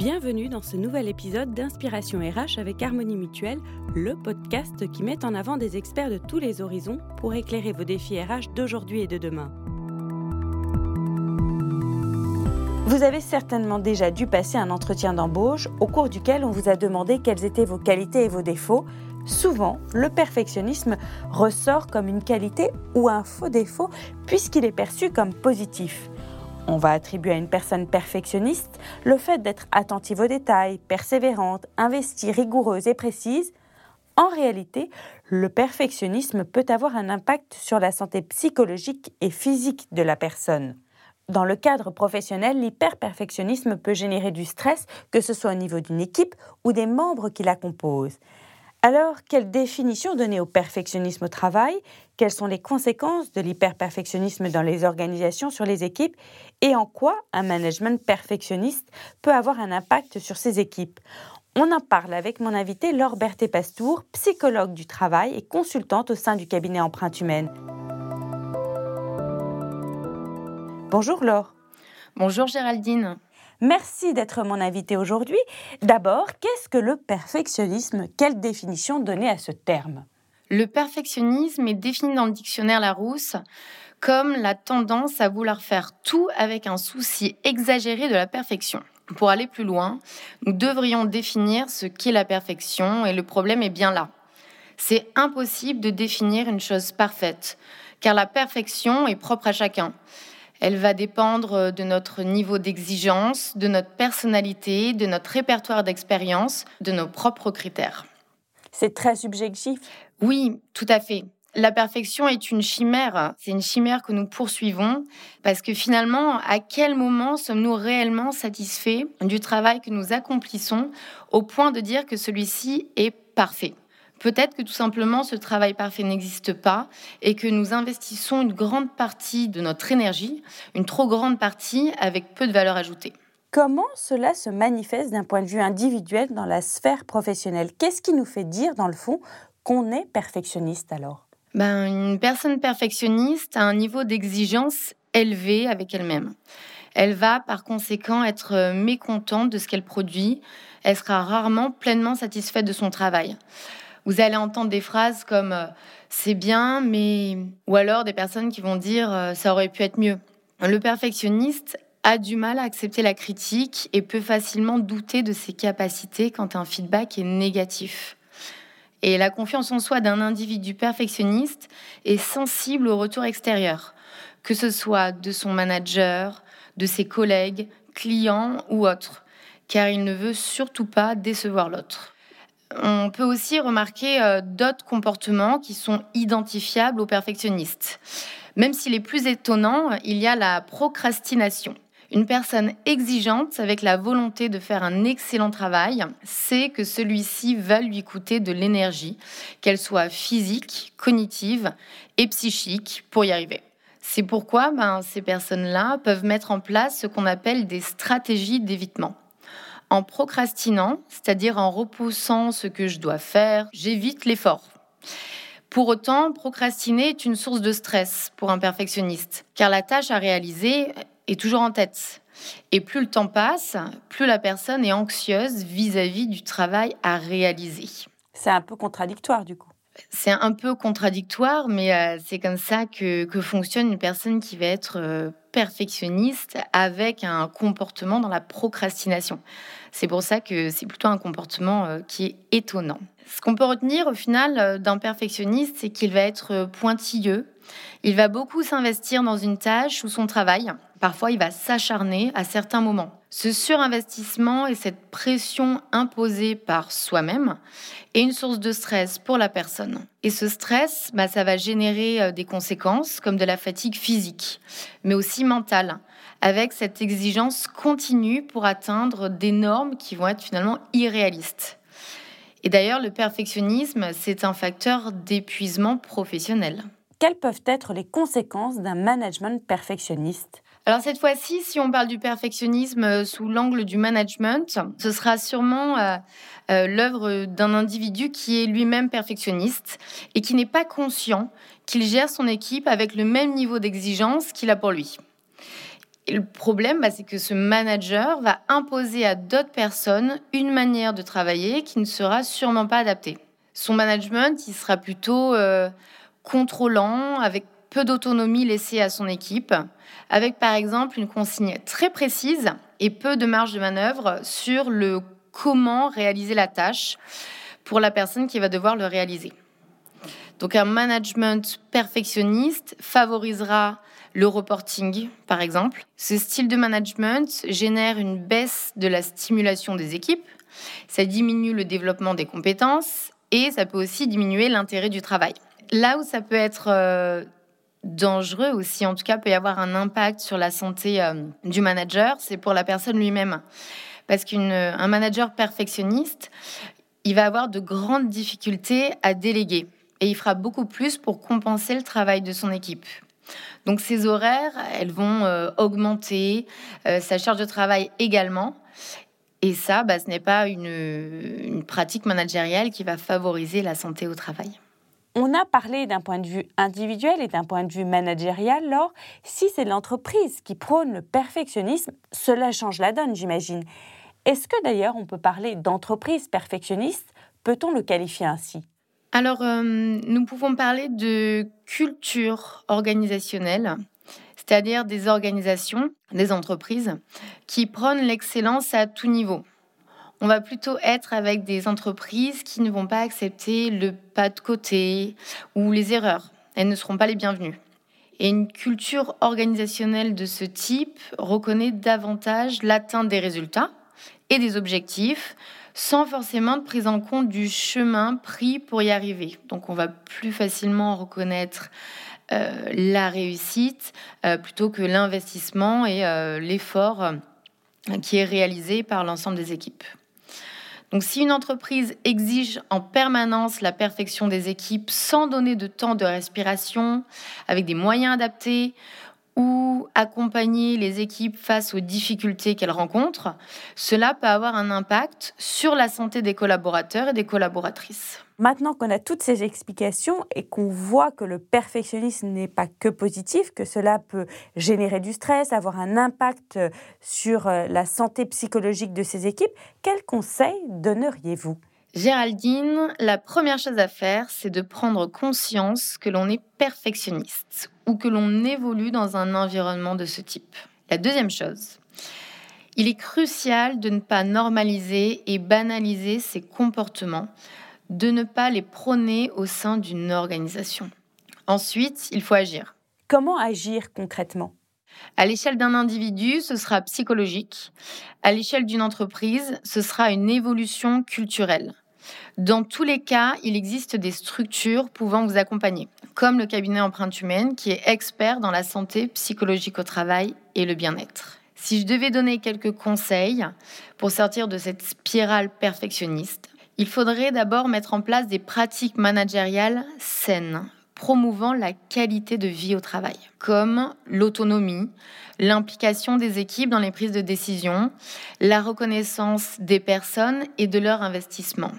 Bienvenue dans ce nouvel épisode d'Inspiration RH avec Harmonie Mutuelle, le podcast qui met en avant des experts de tous les horizons pour éclairer vos défis RH d'aujourd'hui et de demain. Vous avez certainement déjà dû passer un entretien d'embauche au cours duquel on vous a demandé quelles étaient vos qualités et vos défauts. Souvent, le perfectionnisme ressort comme une qualité ou un faux défaut puisqu'il est perçu comme positif. On va attribuer à une personne perfectionniste le fait d'être attentive aux détails, persévérante, investie, rigoureuse et précise. En réalité, le perfectionnisme peut avoir un impact sur la santé psychologique et physique de la personne. Dans le cadre professionnel, l'hyperperfectionnisme peut générer du stress, que ce soit au niveau d'une équipe ou des membres qui la composent. Alors, quelle définition donner au perfectionnisme au travail? Quelles sont les conséquences de l'hyperperfectionnisme dans les organisations sur les équipes? Et en quoi un management perfectionniste peut avoir un impact sur ses équipes? On en parle avec mon invité Laure Berthet-Pastour, psychologue du travail et consultante au sein du cabinet Empreinte Humaine. Bonjour Laure. Bonjour Géraldine. Merci d'être mon invité aujourd'hui. D'abord, qu'est-ce que le perfectionnisme? Quelle définition donner à ce terme? Le perfectionnisme est défini dans le dictionnaire Larousse comme la tendance à vouloir faire tout avec un souci exagéré de la perfection. Pour aller plus loin, nous devrions définir ce qu'est la perfection et le problème est bien là. C'est impossible de définir une chose parfaite, car la perfection est propre à chacun. Elle va dépendre euh, de notre niveau d'exigence, de notre personnalité, de notre répertoire d'expérience, de nos propres critères. C'est très subjectif. Oui, tout à fait. La perfection est une chimère. C'est une chimère que nous poursuivons parce que finalement, à quel moment sommes-nous réellement satisfaits du travail que nous accomplissons au point de dire que celui-ci est parfait? Peut-être que tout simplement ce travail parfait n'existe pas et que nous investissons une grande partie de notre énergie, une trop grande partie avec peu de valeur ajoutée. Comment cela se manifeste d'un point de vue individuel dans la sphère professionnelle? Qu'est-ce qui nous fait dire, dans le fond, qu'on est perfectionniste alors? Ben, Une personne perfectionniste a un niveau d'exigence élevé avec elle-même. Elle va par conséquent être mécontente de ce qu'elle produit. Elle sera rarement pleinement satisfaite de son travail. Vous allez entendre des phrases comme euh, c'est bien, mais. ou alors des personnes qui vont dire euh, ça aurait pu être mieux. Le perfectionniste a du mal à accepter la critique et peut facilement douter de ses capacités quand un feedback est négatif. Et la confiance en soi d'un individu perfectionniste est sensible au retour extérieur, que ce soit de son manager, de ses collègues, clients ou autres, car il ne veut surtout pas décevoir l'autre. On peut aussi remarquer euh, d'autres comportements qui sont identifiables aux perfectionnistes. Même s'il est plus étonnant, il y a la procrastination. Une personne exigeante avec la volonté de faire un excellent travail sait que celui-ci va lui coûter de l'énergie, qu'elle soit physique, cognitive et psychique, pour y arriver. C'est pourquoi ben, ces personnes-là peuvent mettre en place ce qu'on appelle des stratégies d'évitement. En procrastinant, c'est-à-dire en repoussant ce que je dois faire, j'évite l'effort. Pour autant, procrastiner est une source de stress pour un perfectionniste, car la tâche à réaliser est toujours en tête. Et plus le temps passe, plus la personne est anxieuse vis-à-vis du travail à réaliser. C'est un peu contradictoire du coup. C'est un peu contradictoire, mais euh, c'est comme ça que, fonctionne une personne qui va être euh, perfectionniste avec un comportement dans la procrastination. C'est pour ça que c'est plutôt un comportement euh, qui est étonnant. Ce qu'on peut retenir au final d'un perfectionniste, c'est qu'il va être pointilleux, il va beaucoup s'investir dans une tâche ou son travail. Parfois, il va s'acharner à certains moments. Ce surinvestissement et cette pression imposée par soi-même est une source de stress pour la personne. Et ce stress, bah, ça va générer euh, des conséquences comme de la fatigue physique, mais aussi mentale, avec cette exigence continue pour atteindre des normes qui vont être finalement irréalistes. Et d'ailleurs, le perfectionnisme, c'est un facteur d'épuisement professionnel. Quelles peuvent être les conséquences d'un management perfectionniste? Alors cette fois-ci, si on parle du perfectionnisme euh, sous l'angle du management, ce sera sûrement euh, euh, l'œuvre d'un individu qui est lui-même perfectionniste et qui n'est pas conscient qu'il gère son équipe avec le même niveau d'exigence qu'il a pour lui. Le problème, bah, c'est que ce manager va imposer à d'autres personnes une manière de travailler qui ne sera sûrement pas adaptée. Son management, il sera plutôt contrôlant, avec peu d'autonomie laissée à son équipe, avec par exemple une consigne très précise et peu de marge de manœuvre sur le comment réaliser la tâche pour la personne qui va devoir le réaliser. Donc un management perfectionniste favorisera le reporting, par exemple. Ce style de management génère une baisse de la stimulation des équipes, ça diminue le développement des compétences et ça peut aussi diminuer l'intérêt du travail. Là où ça peut être euh, dangereux aussi, en tout cas peut y avoir un impact sur la santé euh, du manager, c'est pour la personne lui-même. Parce qu'un manager perfectionniste, il va avoir de grandes difficultés à déléguer et il fera beaucoup plus pour compenser le travail de son équipe. Donc ses horaires, elles vont euh, augmenter, euh, sa charge de travail également. Et ça, bah, ce n'est pas une, une pratique managériale qui va favoriser la santé au travail. On a parlé d'un point de vue individuel et d'un point de vue managérial. Alors, si c'est l'entreprise qui prône le perfectionnisme, cela change la donne, j'imagine. Est-ce que d'ailleurs on peut parler d'entreprise perfectionniste? Peut-on le qualifier ainsi? Alors, euh, nous pouvons parler de culture organisationnelle, c'est-à-dire des organisations, des entreprises qui prônent l'excellence à tout niveau. On va plutôt être avec des entreprises qui ne vont pas accepter le pas de côté ou les erreurs. Elles ne seront pas les bienvenues. Et une culture organisationnelle de ce type reconnaît davantage l'atteinte des résultats et des objectifs sans forcément de prise en compte du chemin pris pour y arriver. Donc on va plus facilement reconnaître euh, la réussite euh, plutôt que l'investissement et euh, l'effort qui est réalisé par l'ensemble des équipes. Donc si une entreprise exige en permanence la perfection des équipes sans donner de temps de respiration, avec des moyens adaptés, ou accompagner les équipes face aux difficultés qu'elles rencontrent, cela peut avoir un impact sur la santé des collaborateurs et des collaboratrices. Maintenant qu'on a toutes ces explications et qu'on voit que le perfectionnisme n'est pas que positif, que cela peut générer du stress, avoir un impact sur euh, la santé psychologique de ces équipes, quels conseils donneriez-vous? Géraldine, la première chose à faire, c'est de prendre conscience que l'on est perfectionniste ou que l'on évolue dans un environnement de ce type. La deuxième chose, il est crucial de ne pas normaliser et banaliser ces comportements, de ne pas les prôner au sein d'une organisation. Ensuite, il faut agir. Comment agir concrètement? À l'échelle d'un individu, ce sera psychologique. À l'échelle d'une entreprise, ce sera une évolution culturelle. Dans tous les cas, il existe des structures pouvant vous accompagner, comme le cabinet Empreinte Humaine, qui est expert dans la santé psychologique au travail et le bien-être. Si je devais donner quelques conseils pour sortir de cette spirale perfectionniste, il faudrait d'abord mettre en place des pratiques managériales saines, promouvant la qualité de vie au travail, comme l'autonomie, l'implication des équipes dans les prises de décision, la reconnaissance des personnes et de leur investissement.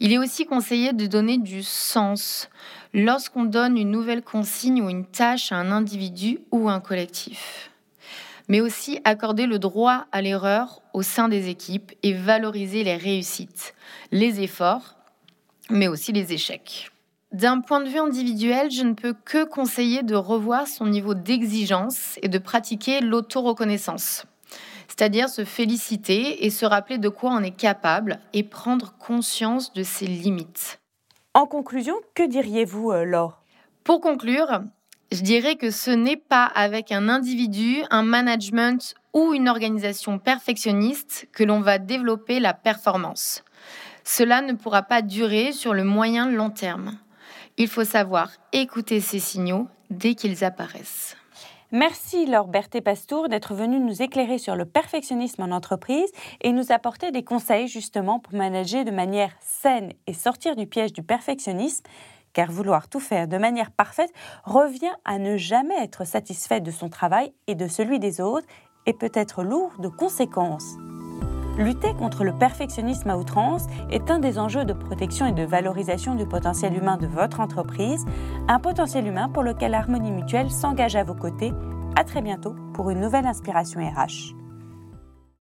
Il est aussi conseillé de donner du sens lorsqu'on donne une nouvelle consigne ou une tâche à un individu ou un collectif. Mais aussi accorder le droit à l'erreur au sein des équipes et valoriser les réussites, les efforts, mais aussi les échecs. D'un point de vue individuel, je ne peux que conseiller de revoir son niveau d'exigence et de pratiquer l'auto-reconnaissance c'est-à-dire se féliciter et se rappeler de quoi on est capable et prendre conscience de ses limites. En conclusion, que diriez-vous, euh, Laure? Pour conclure, je dirais que ce n'est pas avec un individu, un management ou une organisation perfectionniste que l'on va développer la performance. Cela ne pourra pas durer sur le moyen long terme. Il faut savoir écouter ces signaux dès qu'ils apparaissent. Merci Laure Berthet-Pastour d'être venue nous éclairer sur le perfectionnisme en entreprise et nous apporter des conseils justement pour manager de manière saine et sortir du piège du perfectionnisme car vouloir tout faire de manière parfaite revient à ne jamais être satisfait de son travail et de celui des autres et peut être lourd de conséquences. Lutter contre le perfectionnisme à outrance est un des enjeux de protection et de valorisation du potentiel humain de votre entreprise, un potentiel humain pour lequel Harmonie Mutuelle s'engage à vos côtés à très bientôt pour une nouvelle inspiration RH.